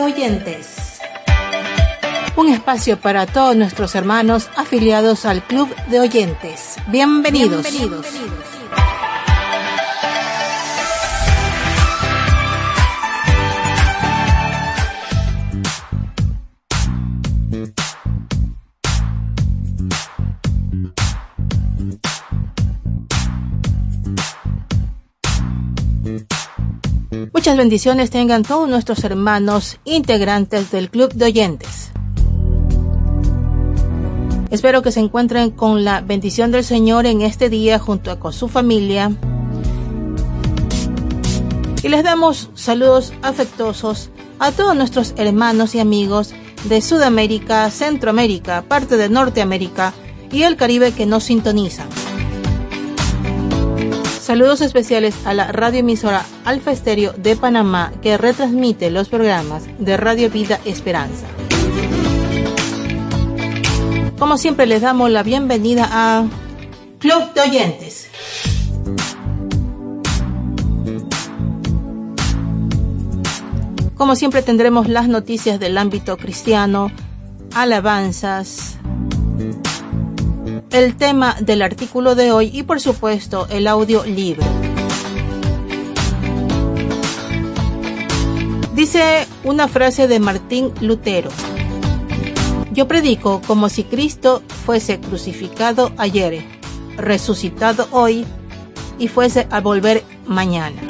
Oyentes. Un espacio para todos nuestros hermanos afiliados al Club de Oyentes. Bienvenidos. Bienvenidos. Muchas bendiciones tengan todos nuestros hermanos integrantes del Club de Oyentes. Espero que se encuentren con la bendición del Señor en este día junto con su familia. Y les damos saludos afectuosos a todos nuestros hermanos y amigos de Sudamérica, Centroamérica, parte de Norteamérica y el Caribe que nos sintonizan. Saludos especiales a la radioemisora Alfa Estéreo de Panamá que retransmite los programas de Radio Vida Esperanza. Como siempre les damos la bienvenida a Club de Oyentes. Como siempre tendremos las noticias del ámbito cristiano, alabanzas, el tema del artículo de hoy y por supuesto el audio libre. Dice una frase de Martín Lutero. Yo predico como si Cristo fuese crucificado ayer, resucitado hoy y fuese a volver mañana.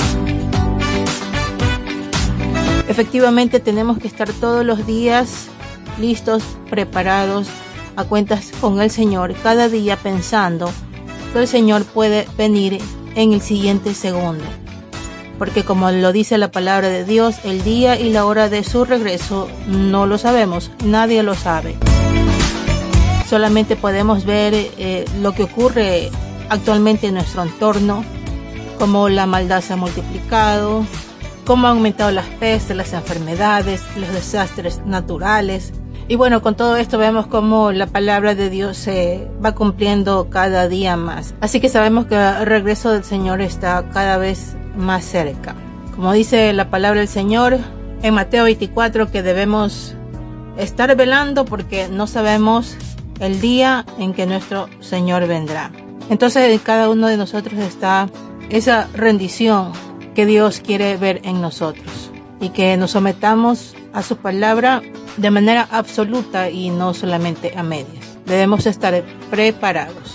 Efectivamente tenemos que estar todos los días listos, preparados a cuentas con el Señor cada día pensando que el Señor puede venir en el siguiente segundo. Porque como lo dice la palabra de Dios, el día y la hora de su regreso no lo sabemos, nadie lo sabe. Solamente podemos ver eh, lo que ocurre actualmente en nuestro entorno, cómo la maldad se ha multiplicado, cómo han aumentado las pestes, las enfermedades, los desastres naturales, y bueno, con todo esto vemos cómo la palabra de Dios se va cumpliendo cada día más. Así que sabemos que el regreso del Señor está cada vez más cerca. Como dice la palabra del Señor en Mateo 24 que debemos estar velando porque no sabemos el día en que nuestro Señor vendrá. Entonces en cada uno de nosotros está esa rendición que Dios quiere ver en nosotros y que nos sometamos a su palabra de manera absoluta y no solamente a medias. Debemos estar preparados.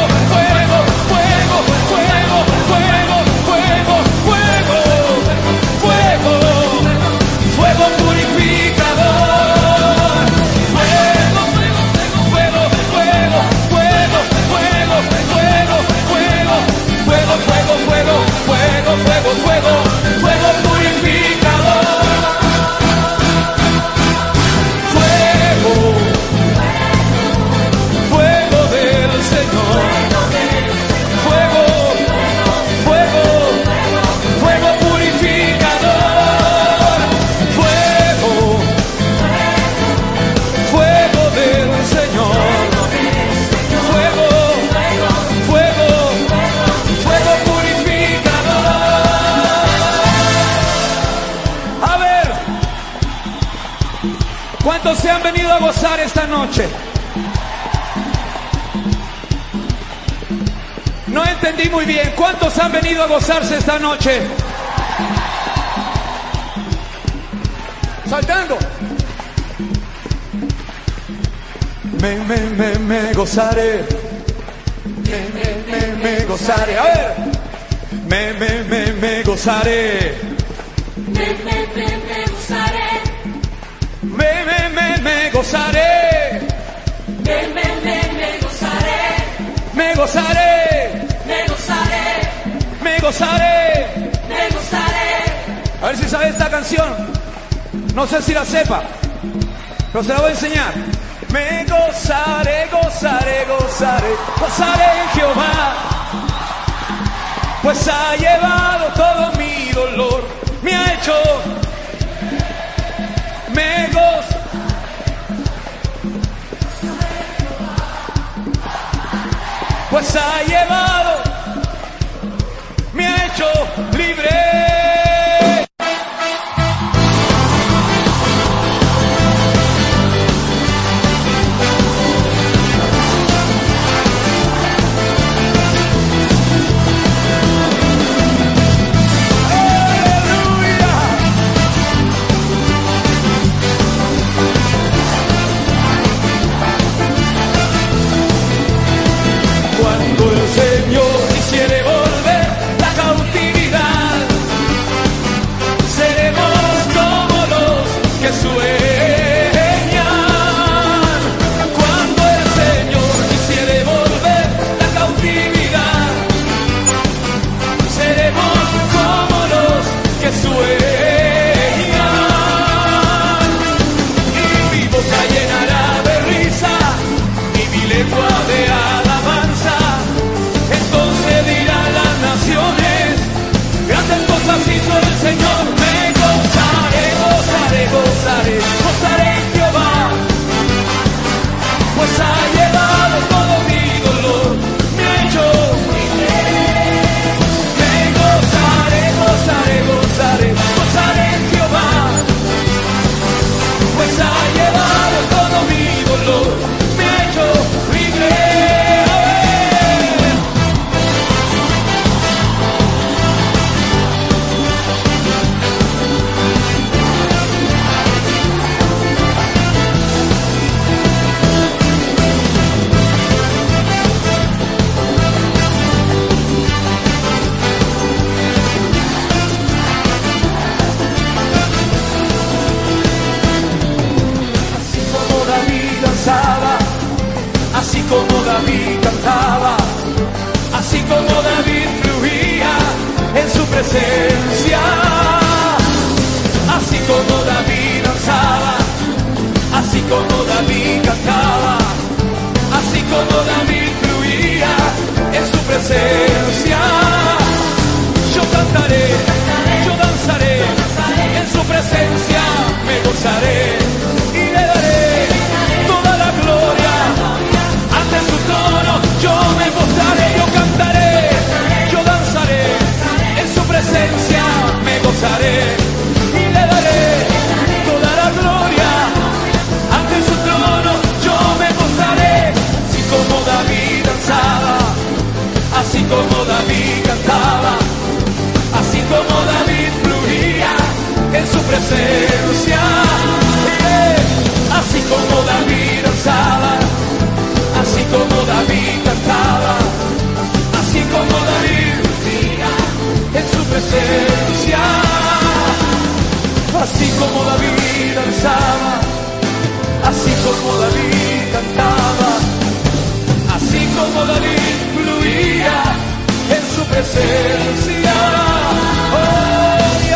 noche? No entendí muy bien. ¿Cuántos han venido a gozarse esta noche? Saltando. Me, me, me, me gozaré. Me, me, me, me gozaré. A ver. Me, me, me, me gozaré. Me, me, me, me gozaré, Me, me, me, me gozaré. Me gozaré. me gozaré, Me gozaré. me gozaré, A ver si sabe esta canción. No sé si la sepa, pero se la voy a enseñar. Me gozaré, gozaré, gozaré, gozaré en Jehová. Pues ha llevado todo mi dolor, me ha hecho. Me gozo. Pues ha llevado, me ha hecho libre. Presencia, así como David danzaba, así como David cantaba, así como David fluía en su presencia. Yo cantaré, yo danzaré, en su presencia me gozaré presencia me gozaré y le daré toda la gloria. Ante su trono yo me gozaré, así como David danzaba, así como David cantaba, así como David fluía en su presencia. Así como David danzaba, así como David cantaba, así como David Así como David danzaba, así como David cantaba, así como David fluía en su presencia. Oh, y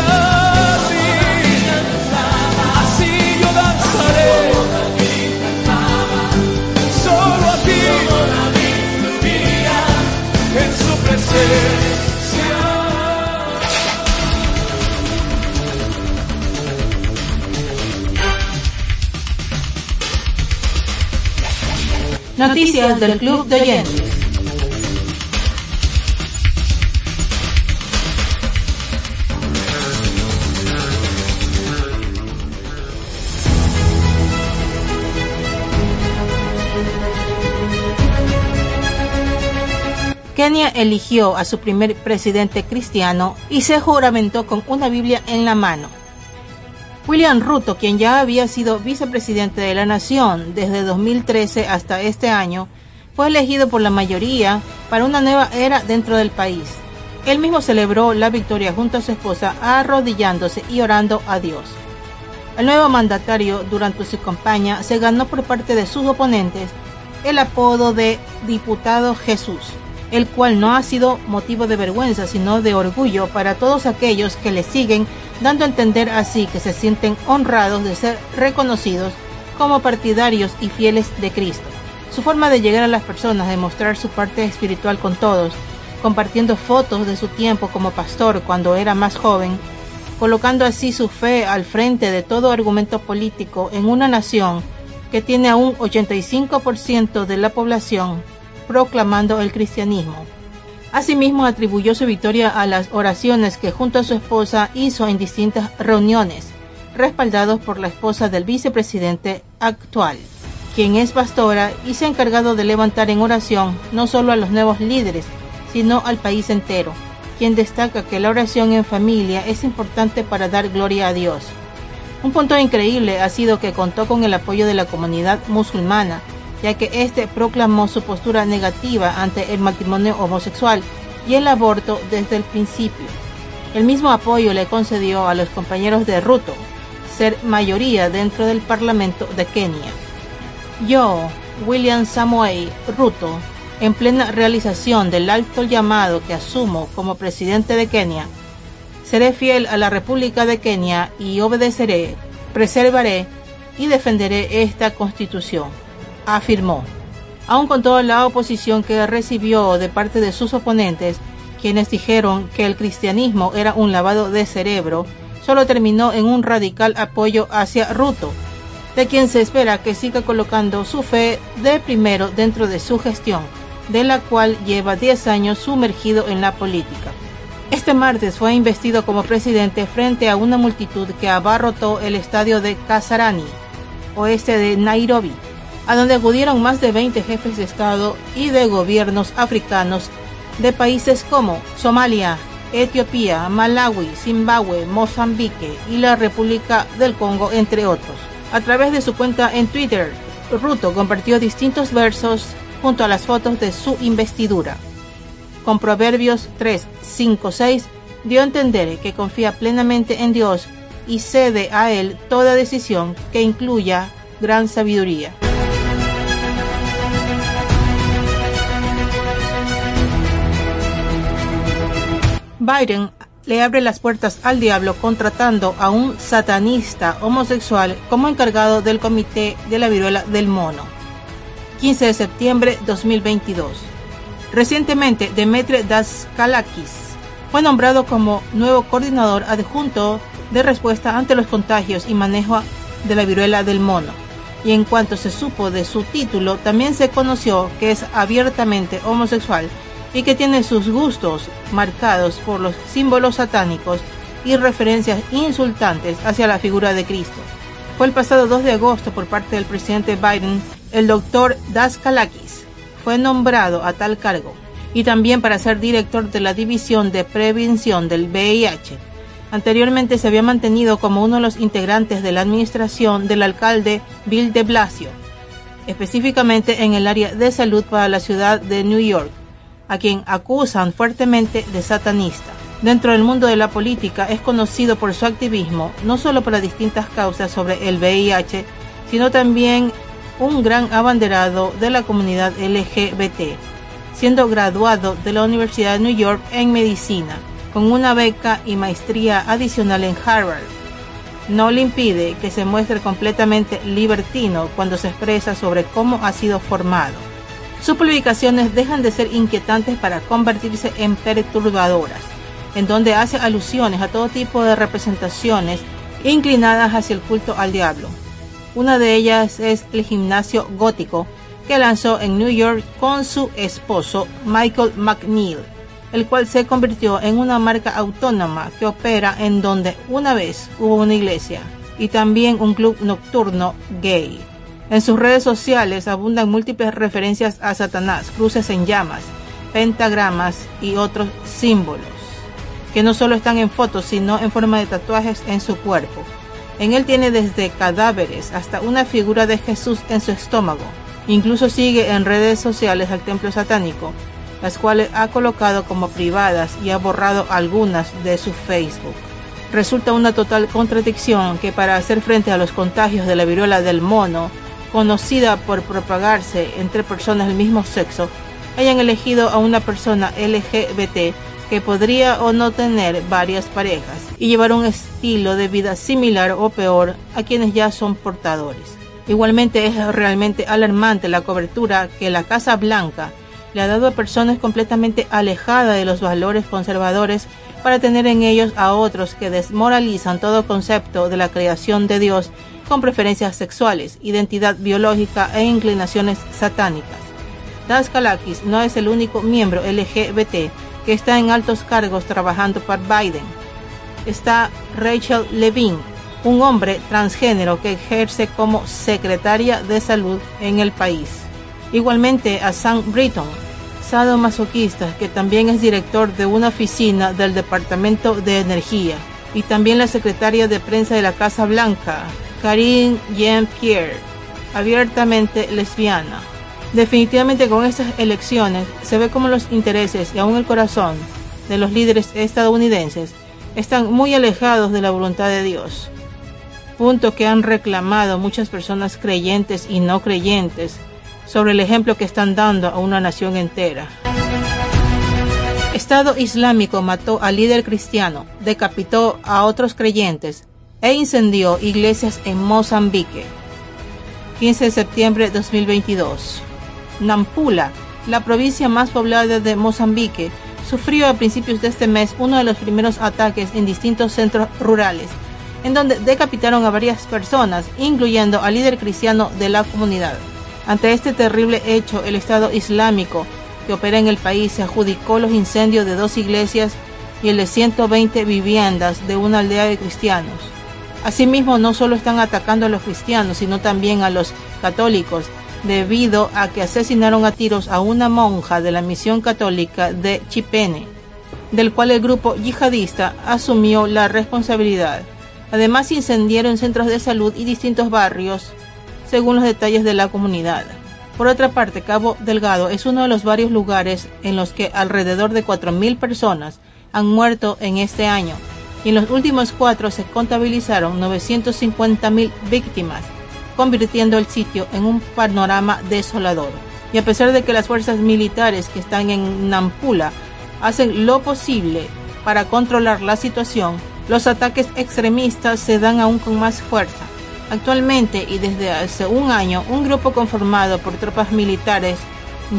así, yo danzaré. Solo a ti en su presencia. Noticias del Club de Oyentes. Kenia eligió a su primer presidente cristiano y se juramentó con una Biblia en la mano. William Ruto, quien ya había sido vicepresidente de la nación desde 2013 hasta este año, fue elegido por la mayoría para una nueva era dentro del país. Él mismo celebró la victoria junto a su esposa arrodillándose y orando a Dios. El nuevo mandatario durante su campaña se ganó por parte de sus oponentes el apodo de Diputado Jesús el cual no ha sido motivo de vergüenza, sino de orgullo para todos aquellos que le siguen, dando a entender así que se sienten honrados de ser reconocidos como partidarios y fieles de Cristo. Su forma de llegar a las personas, de mostrar su parte espiritual con todos, compartiendo fotos de su tiempo como pastor cuando era más joven, colocando así su fe al frente de todo argumento político en una nación que tiene a un 85% de la población proclamando el cristianismo. Asimismo atribuyó su victoria a las oraciones que junto a su esposa hizo en distintas reuniones, respaldados por la esposa del vicepresidente actual, quien es pastora y se ha encargado de levantar en oración no solo a los nuevos líderes, sino al país entero, quien destaca que la oración en familia es importante para dar gloria a Dios. Un punto increíble ha sido que contó con el apoyo de la comunidad musulmana, ya que éste proclamó su postura negativa ante el matrimonio homosexual y el aborto desde el principio. El mismo apoyo le concedió a los compañeros de Ruto, ser mayoría dentro del Parlamento de Kenia. Yo, William Samuel Ruto, en plena realización del alto llamado que asumo como presidente de Kenia, seré fiel a la República de Kenia y obedeceré, preservaré y defenderé esta constitución afirmó. Aun con toda la oposición que recibió de parte de sus oponentes, quienes dijeron que el cristianismo era un lavado de cerebro, solo terminó en un radical apoyo hacia Ruto, de quien se espera que siga colocando su fe de primero dentro de su gestión, de la cual lleva 10 años sumergido en la política. Este martes fue investido como presidente frente a una multitud que abarrotó el estadio de Kasarani, oeste de Nairobi, a donde acudieron más de 20 jefes de Estado y de gobiernos africanos de países como Somalia, Etiopía, Malawi, Zimbabue, Mozambique y la República del Congo, entre otros. A través de su cuenta en Twitter, Ruto compartió distintos versos junto a las fotos de su investidura. Con Proverbios 3, 5, 6 dio a entender que confía plenamente en Dios y cede a Él toda decisión que incluya gran sabiduría. Biden le abre las puertas al diablo contratando a un satanista homosexual como encargado del comité de la viruela del mono. 15 de septiembre 2022. Recientemente, Demetre Daskalakis fue nombrado como nuevo coordinador adjunto de respuesta ante los contagios y manejo de la viruela del mono. Y en cuanto se supo de su título, también se conoció que es abiertamente homosexual y que tiene sus gustos marcados por los símbolos satánicos y referencias insultantes hacia la figura de Cristo. Fue el pasado 2 de agosto por parte del presidente Biden, el doctor Das Kalakis fue nombrado a tal cargo y también para ser director de la División de Prevención del VIH. Anteriormente se había mantenido como uno de los integrantes de la administración del alcalde Bill de Blasio, específicamente en el área de salud para la ciudad de New York a quien acusan fuertemente de satanista. Dentro del mundo de la política es conocido por su activismo, no solo para distintas causas sobre el VIH, sino también un gran abanderado de la comunidad LGBT. siendo graduado de la Universidad de New York en medicina, con una beca y maestría adicional en Harvard. No le impide que se muestre completamente libertino cuando se expresa sobre cómo ha sido formado. Sus publicaciones dejan de ser inquietantes para convertirse en perturbadoras, en donde hace alusiones a todo tipo de representaciones inclinadas hacia el culto al diablo. Una de ellas es el gimnasio gótico que lanzó en New York con su esposo Michael McNeil, el cual se convirtió en una marca autónoma que opera en donde una vez hubo una iglesia y también un club nocturno gay. En sus redes sociales abundan múltiples referencias a Satanás, cruces en llamas, pentagramas y otros símbolos, que no solo están en fotos, sino en forma de tatuajes en su cuerpo. En él tiene desde cadáveres hasta una figura de Jesús en su estómago. Incluso sigue en redes sociales al templo satánico, las cuales ha colocado como privadas y ha borrado algunas de su Facebook. Resulta una total contradicción que para hacer frente a los contagios de la viruela del mono, conocida por propagarse entre personas del mismo sexo, hayan elegido a una persona LGBT que podría o no tener varias parejas y llevar un estilo de vida similar o peor a quienes ya son portadores. Igualmente es realmente alarmante la cobertura que la Casa Blanca le ha dado a personas completamente alejadas de los valores conservadores para tener en ellos a otros que desmoralizan todo concepto de la creación de Dios con preferencias sexuales, identidad biológica e inclinaciones satánicas. Das Kalakis no es el único miembro LGBT que está en altos cargos trabajando para Biden. Está Rachel Levine, un hombre transgénero que ejerce como secretaria de salud en el país. Igualmente a Sam Britton, sadomasoquista que también es director de una oficina del Departamento de Energía, y también la secretaria de prensa de la Casa Blanca, Karine Jean-Pierre, abiertamente lesbiana. Definitivamente con estas elecciones se ve como los intereses y aún el corazón de los líderes estadounidenses están muy alejados de la voluntad de Dios. Punto que han reclamado muchas personas creyentes y no creyentes sobre el ejemplo que están dando a una nación entera. Estado Islámico mató al líder cristiano, decapitó a otros creyentes e incendió iglesias en Mozambique. 15 de septiembre de 2022. Nampula, la provincia más poblada de Mozambique, sufrió a principios de este mes uno de los primeros ataques en distintos centros rurales, en donde decapitaron a varias personas, incluyendo al líder cristiano de la comunidad. Ante este terrible hecho, el Estado Islámico que opera en el país se adjudicó los incendios de dos iglesias y el de 120 viviendas de una aldea de cristianos. Asimismo, no solo están atacando a los cristianos, sino también a los católicos, debido a que asesinaron a tiros a una monja de la misión católica de Chipene, del cual el grupo yihadista asumió la responsabilidad. Además, incendiaron centros de salud y distintos barrios, según los detalles de la comunidad. Por otra parte, Cabo Delgado es uno de los varios lugares en los que alrededor de 4.000 personas han muerto en este año, y en los últimos cuatro se contabilizaron 950.000 víctimas, convirtiendo el sitio en un panorama desolador. Y a pesar de que las fuerzas militares que están en Nampula hacen lo posible para controlar la situación, los ataques extremistas se dan aún con más fuerza. Actualmente y desde hace un año, un grupo conformado por tropas militares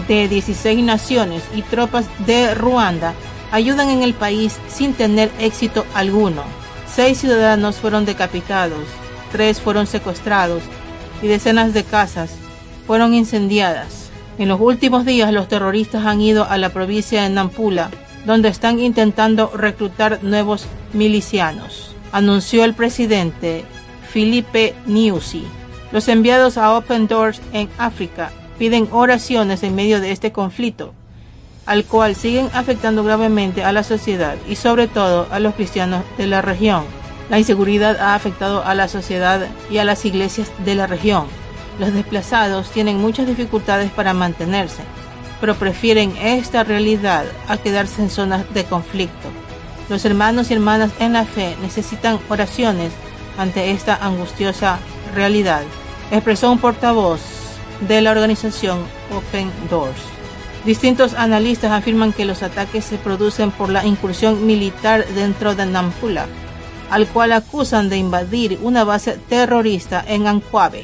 de 16 naciones y tropas de Ruanda ayudan en el país sin tener éxito alguno. Seis ciudadanos fueron decapitados, tres fueron secuestrados y decenas de casas fueron incendiadas. En los últimos días los terroristas han ido a la provincia de Nampula, donde están intentando reclutar nuevos milicianos, anunció el presidente Filipe Nyusi. Los enviados a Open Doors en África piden oraciones en medio de este conflicto, al cual siguen afectando gravemente a la sociedad y sobre todo a los cristianos de la región. La inseguridad ha afectado a la sociedad y a las iglesias de la región. Los desplazados tienen muchas dificultades para mantenerse, pero prefieren esta realidad a quedarse en zonas de conflicto. Los hermanos y hermanas en la fe necesitan oraciones ante esta angustiosa realidad, expresó un portavoz de la organización Open Doors. Distintos analistas afirman que los ataques se producen por la incursión militar dentro de Nampula, al cual acusan de invadir una base terrorista en Ancuabe.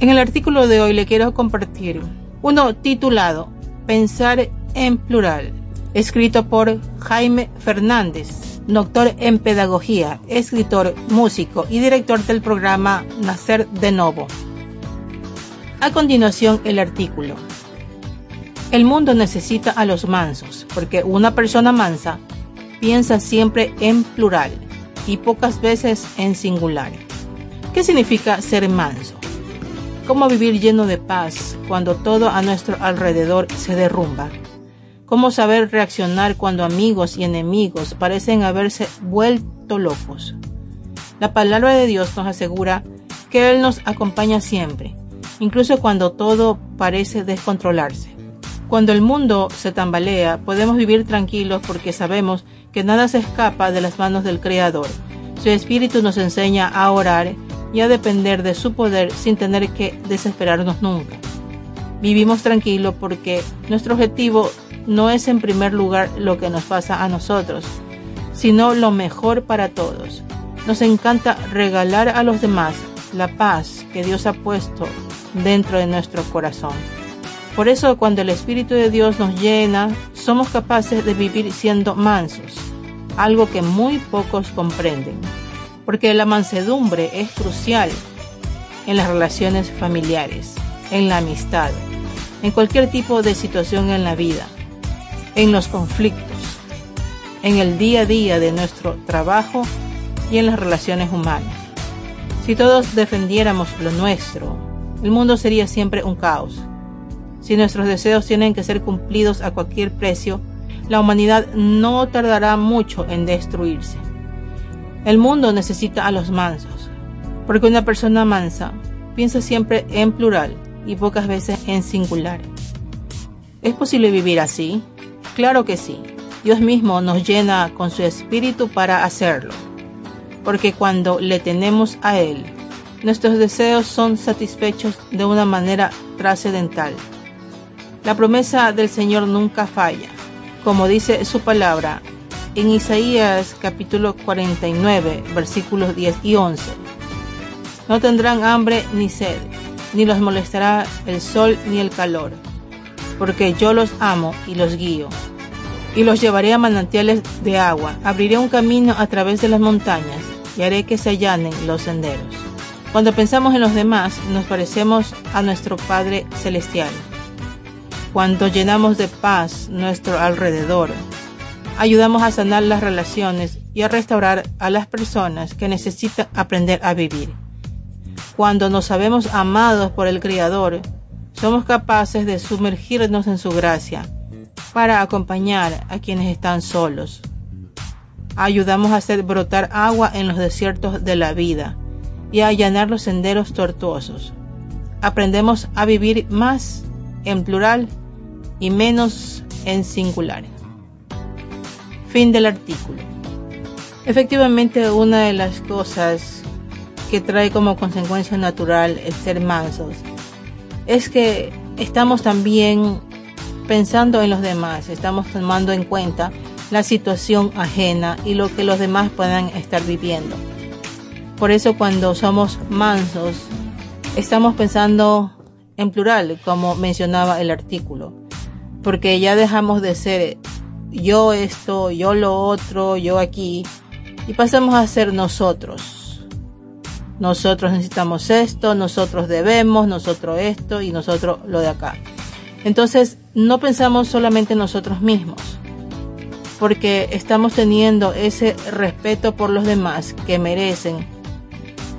En el artículo de hoy le quiero compartir uno titulado Pensar en plural, escrito por Jaime Fernández, doctor en pedagogía, escritor, músico y director del programa Nacer de Novo. A continuación el artículo. El mundo necesita a los mansos, porque una persona mansa piensa siempre en plural y pocas veces en singular. ¿Qué significa ser manso? Cómo vivir lleno de paz cuando todo a nuestro alrededor se derrumba, cómo saber reaccionar cuando amigos y enemigos parecen haberse vuelto locos. La palabra de Dios nos asegura que Él nos acompaña siempre, incluso cuando todo parece descontrolarse. Cuando el mundo se tambalea, podemos vivir tranquilos porque sabemos que nada se escapa de las manos del Creador. Su Espíritu nos enseña a orar y a depender de su poder sin tener que desesperarnos nunca. Vivimos tranquilos porque nuestro objetivo no es en primer lugar lo que nos pasa a nosotros, sino lo mejor para todos. Nos encanta regalar a los demás la paz que Dios ha puesto dentro de nuestro corazón. Por eso cuando el Espíritu de Dios nos llena, somos capaces de vivir siendo mansos, algo que muy pocos comprenden porque la mansedumbre es crucial en las relaciones familiares, en la amistad, en cualquier tipo de situación en la vida, en los conflictos, en el día a día de nuestro trabajo y en las relaciones humanas. Si todos defendiéramos lo nuestro, el mundo sería siempre un caos. Si nuestros deseos tienen que ser cumplidos a cualquier precio, la humanidad no tardará mucho en destruirse. El mundo necesita a los mansos, porque una persona mansa piensa siempre en plural y pocas veces en singular. ¿Es posible vivir así? Claro que sí. Dios mismo nos llena con su espíritu para hacerlo, porque cuando le tenemos a Él, nuestros deseos son satisfechos de una manera trascendental. La promesa del Señor nunca falla. Como dice su palabra, en Isaías capítulo 49, versículos 10 y 11. No tendrán hambre ni sed, ni los molestará el sol ni el calor, porque yo los amo y los guío, y los llevaré a manantiales de agua, abriré un camino a través de las montañas, y haré que se allanen los senderos. Cuando pensamos en los demás, nos parecemos a nuestro Padre Celestial. Cuando llenamos de paz nuestro alrededor, ayudamos a sanar las relaciones y a restaurar a las personas que necesitan aprender a vivir. Cuando nos sabemos amados por el Creador, somos capaces de sumergirnos en su gracia para acompañar a quienes están solos. Ayudamos a hacer brotar agua en los desiertos de la vida y a allanar los senderos tortuosos. Aprendemos a vivir más en plural y menos en singular. Fin del artículo. Efectivamente, una de las cosas que trae como consecuencia natural el ser mansos es que estamos también pensando en los demás, estamos tomando en cuenta la situación ajena y lo que los demás puedan estar viviendo. Por eso cuando somos mansos, estamos pensando en plural, como mencionaba el artículo, porque ya dejamos de ser yo esto, yo lo otro, yo aquí, y pasamos a ser nosotros. Nosotros necesitamos esto, nosotros debemos, nosotros esto y nosotros lo de acá. Entonces, no pensamos solamente en nosotros mismos, porque estamos teniendo ese respeto por los demás que merecen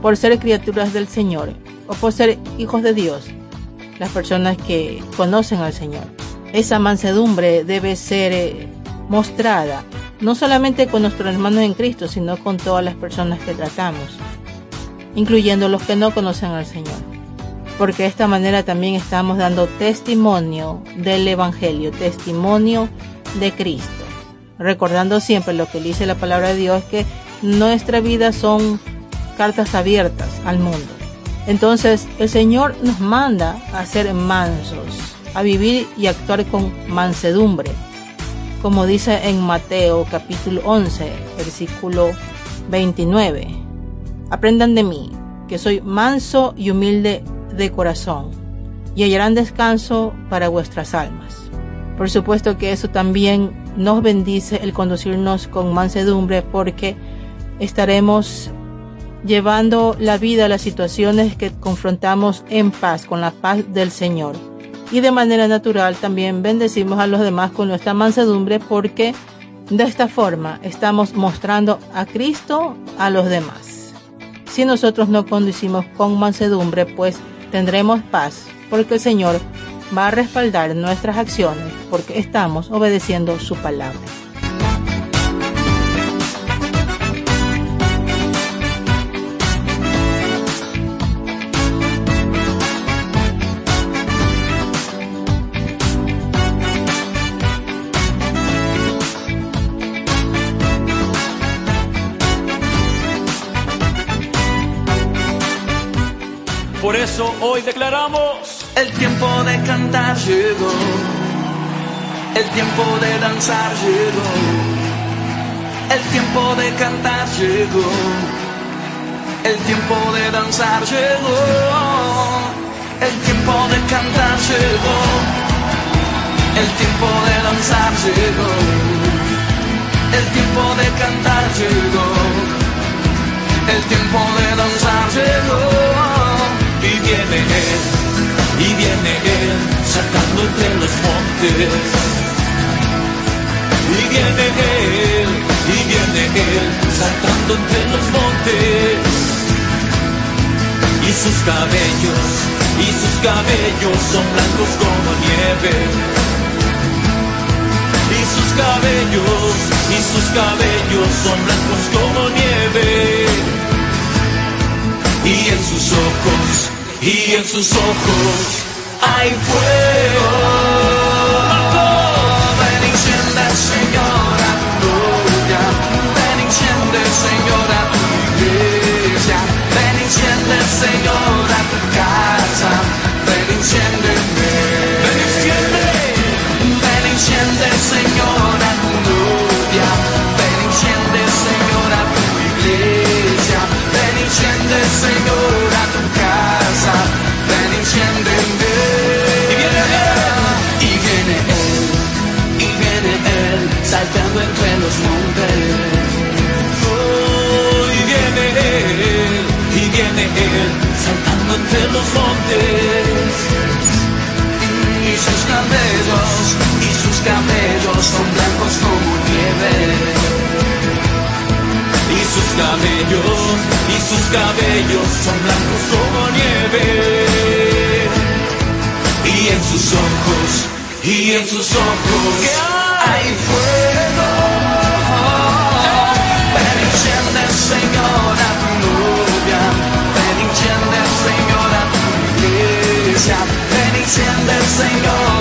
por ser criaturas del Señor o por ser hijos de Dios, las personas que conocen al Señor. Esa mansedumbre debe ser eh, mostrada no solamente con nuestros hermanos en Cristo, sino con todas las personas que tratamos, incluyendo los que no conocen al Señor. Porque de esta manera también estamos dando testimonio del Evangelio, testimonio de Cristo. Recordando siempre lo que dice la palabra de Dios, que nuestra vida son cartas abiertas al mundo. Entonces el Señor nos manda a ser mansos, a vivir y actuar con mansedumbre, como dice en Mateo capítulo 11, versículo 29. Aprendan de mí, que soy manso y humilde de corazón, y hallarán descanso para vuestras almas. Por supuesto que eso también nos bendice el conducirnos con mansedumbre porque estaremos llevando la vida a las situaciones que confrontamos en paz, con la paz del Señor. Y de manera natural también bendecimos a los demás con nuestra mansedumbre porque de esta forma estamos mostrando a Cristo a los demás. Si nosotros no conducimos con mansedumbre, pues tendremos paz porque el Señor va a respaldar nuestras acciones porque estamos obedeciendo su palabra. Por eso hoy declaramos, El tiempo de cantar llegó. El tiempo de danzar llegó. El tiempo de cantar llegó. El tiempo de danzar llegó. El tiempo de cantar llegó. El tiempo de danzar llegó. El tiempo de cantar llegó. El tiempo de danzar llegó. Y viene Él, y viene Él, saltando entre los montes. Y viene Él, y viene Él, saltando entre los montes. Y sus cabellos, y sus cabellos son blancos como nieve. Y sus cabellos, y sus cabellos son blancos como nieve. Y en sus ojos, y en sus ojos hay fuego. Son blancos como nieve. Y sus cabellos, y sus cabellos son blancos como nieve. Y en sus ojos, y en sus ojos, Hay fuego. Ven, enciende, Señor, a tu novia. Ven, enciende, Señor, a tu iglesia. Ven, enciende, Señor,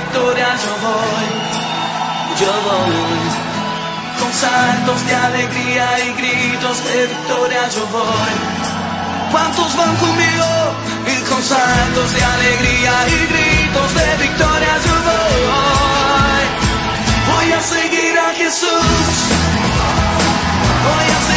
victoria yo voy, yo voy. Con saltos de alegría y gritos de victoria yo voy. ¿Cuántos van conmigo? Y con saltos de alegría y gritos de victoria yo voy. Voy a seguir a Jesús. Voy a seguir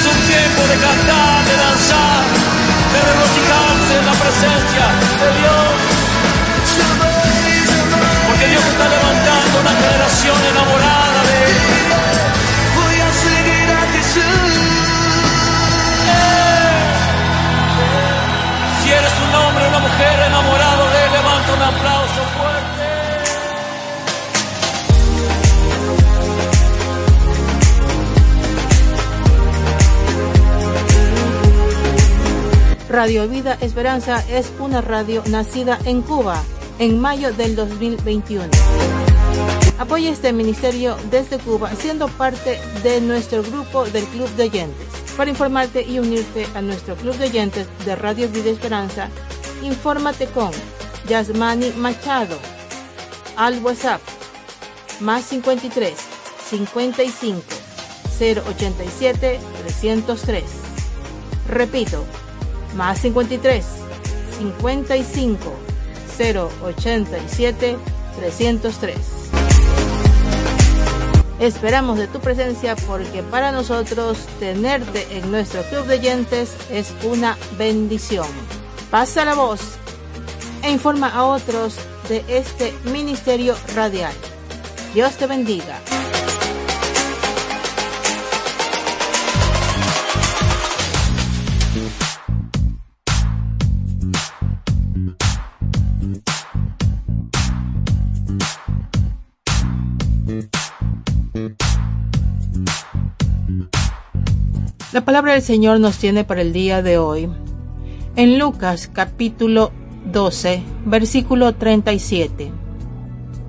es un tiempo de cantar, de danzar, de regocijarse en la presencia de Dios. Radio Vida Esperanza es una radio nacida en Cuba en mayo del 2021. Apoya este ministerio desde Cuba siendo parte de nuestro grupo del Club de Oyentes. Para informarte y unirte a nuestro Club de Oyentes de Radio Vida Esperanza, infórmate con Yasmani Machado al WhatsApp más 53 55 087 303. Repito, más 53 55 087 303. Esperamos de tu presencia porque para nosotros tenerte en nuestro club de oyentes es una bendición. Pasa la voz e informa a otros de este ministerio radial. Dios te bendiga. La palabra del Señor nos tiene para el día de hoy. En Lucas capítulo 12, versículo 37.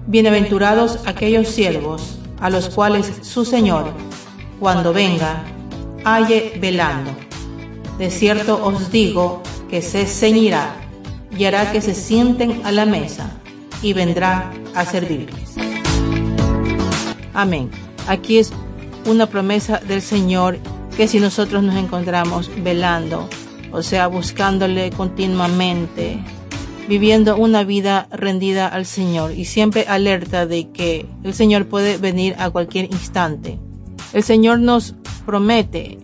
Bienaventurados aquellos siervos a los cuales su Señor, cuando venga, halle velando. De cierto os digo que se ceñirá y hará que se sienten a la mesa y vendrá a servirles. Amén. Aquí es una promesa del Señor que si nosotros nos encontramos velando, o sea, buscándole continuamente, viviendo una vida rendida al Señor y siempre alerta de que el Señor puede venir a cualquier instante. El Señor nos promete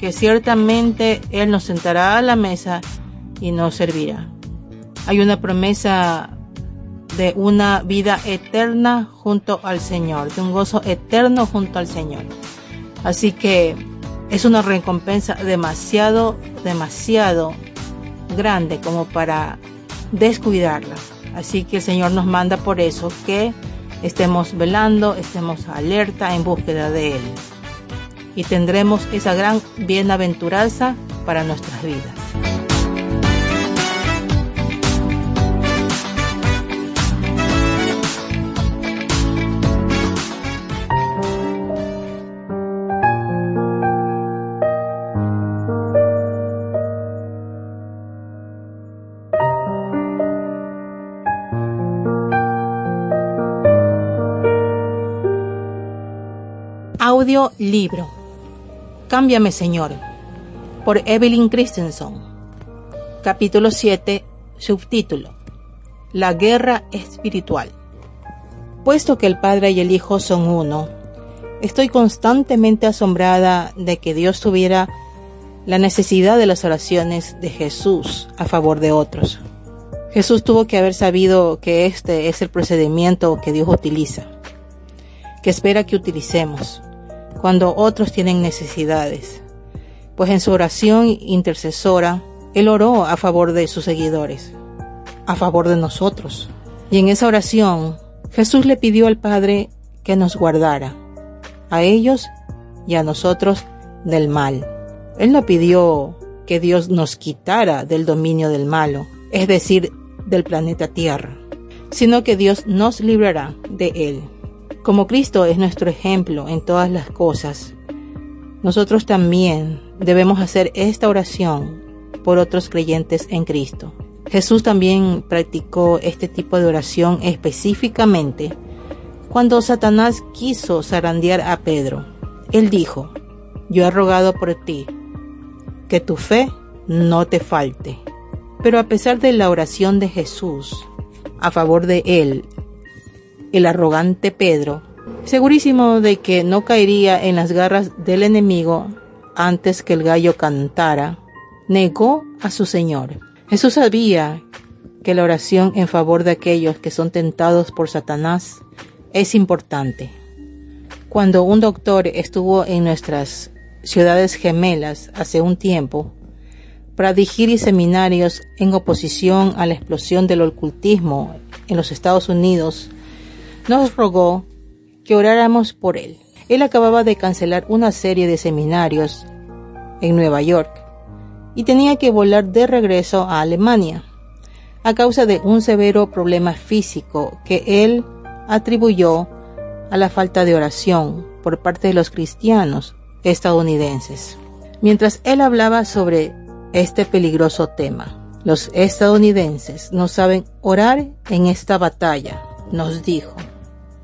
que ciertamente Él nos sentará a la mesa y nos servirá. Hay una promesa de una vida eterna junto al Señor, de un gozo eterno junto al Señor. Así que es una recompensa demasiado, demasiado grande como para descuidarla. Así que el Señor nos manda por eso que estemos velando, estemos alerta en búsqueda de Él. Y tendremos esa gran bienaventuranza para nuestras vidas. Libro. Cámbiame, Señor. Por Evelyn Christensen. Capítulo 7. Subtítulo. La guerra espiritual. Puesto que el Padre y el Hijo son uno, estoy constantemente asombrada de que Dios tuviera la necesidad de las oraciones de Jesús a favor de otros. Jesús tuvo que haber sabido que este es el procedimiento que Dios utiliza. que espera que utilicemos cuando otros tienen necesidades. Pues en su oración intercesora, Él oró a favor de sus seguidores, a favor de nosotros. Y en esa oración, Jesús le pidió al Padre que nos guardara, a ellos y a nosotros del mal. Él no pidió que Dios nos quitara del dominio del malo, es decir, del planeta Tierra, sino que Dios nos librará de él. Como Cristo es nuestro ejemplo en todas las cosas, nosotros también debemos hacer esta oración por otros creyentes en Cristo. Jesús también practicó este tipo de oración específicamente cuando Satanás quiso zarandear a Pedro. Él dijo, yo he rogado por ti, que tu fe no te falte. Pero a pesar de la oración de Jesús a favor de él, el arrogante Pedro, segurísimo de que no caería en las garras del enemigo antes que el gallo cantara, negó a su Señor. Jesús sabía que la oración en favor de aquellos que son tentados por Satanás es importante. Cuando un doctor estuvo en nuestras ciudades gemelas hace un tiempo para dirigir seminarios en oposición a la explosión del ocultismo en los Estados Unidos, nos rogó que oráramos por él. Él acababa de cancelar una serie de seminarios en Nueva York y tenía que volar de regreso a Alemania a causa de un severo problema físico que él atribuyó a la falta de oración por parte de los cristianos estadounidenses. Mientras él hablaba sobre este peligroso tema, los estadounidenses no saben orar en esta batalla, nos dijo.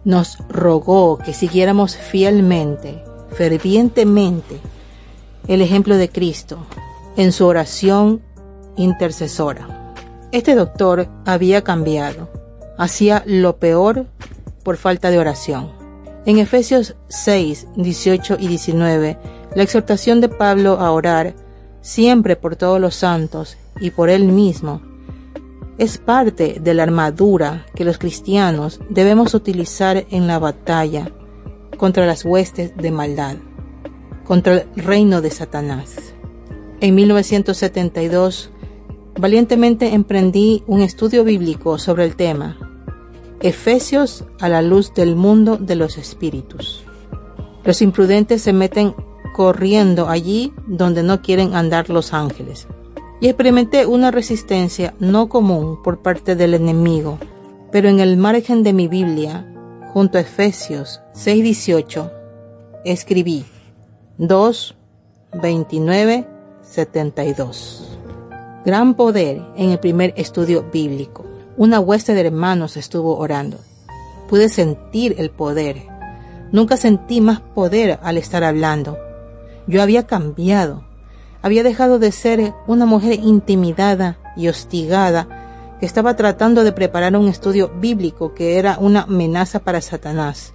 Nos rogó que siguiéramos fielmente, fervientemente, el ejemplo de Cristo en su oración intercesora. Este doctor había cambiado, hacía lo peor por falta de oración. En Efesios 6, 18 y 19, la exhortación de Pablo a orar siempre por todos los santos y por él mismo es parte de la armadura que los cristianos debemos utilizar en la batalla contra las huestes de maldad, contra el reino de Satanás. En 1972, valientemente emprendí un estudio bíblico sobre el tema Efesios a la luz del mundo de los espíritus. Los imprudentes se meten corriendo allí donde no quieren andar los ángeles. Y experimenté una resistencia no común por parte del enemigo, pero en el margen de mi Biblia, junto a Efesios 6:18, escribí 2, 29, 72. Gran poder en el primer estudio bíblico. Una hueste de hermanos estuvo orando. Pude sentir el poder. Nunca sentí más poder al estar hablando. Yo había cambiado. Había dejado de ser una mujer intimidada y hostigada que estaba tratando de preparar un estudio bíblico que era una amenaza para Satanás.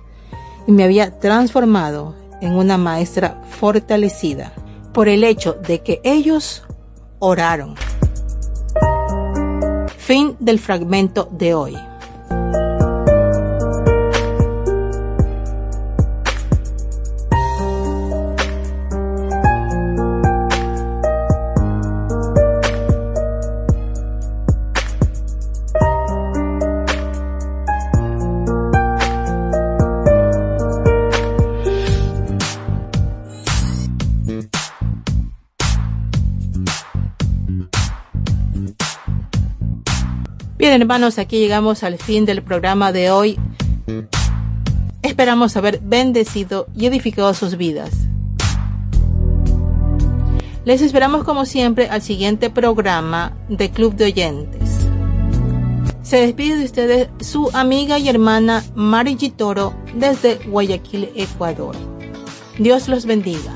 Y me había transformado en una maestra fortalecida por el hecho de que ellos oraron. Fin del fragmento de hoy. Hermanos, aquí llegamos al fin del programa de hoy. Esperamos haber bendecido y edificado sus vidas. Les esperamos como siempre al siguiente programa de Club de Oyentes. Se despide de ustedes su amiga y hermana Mari Toro desde Guayaquil, Ecuador. Dios los bendiga.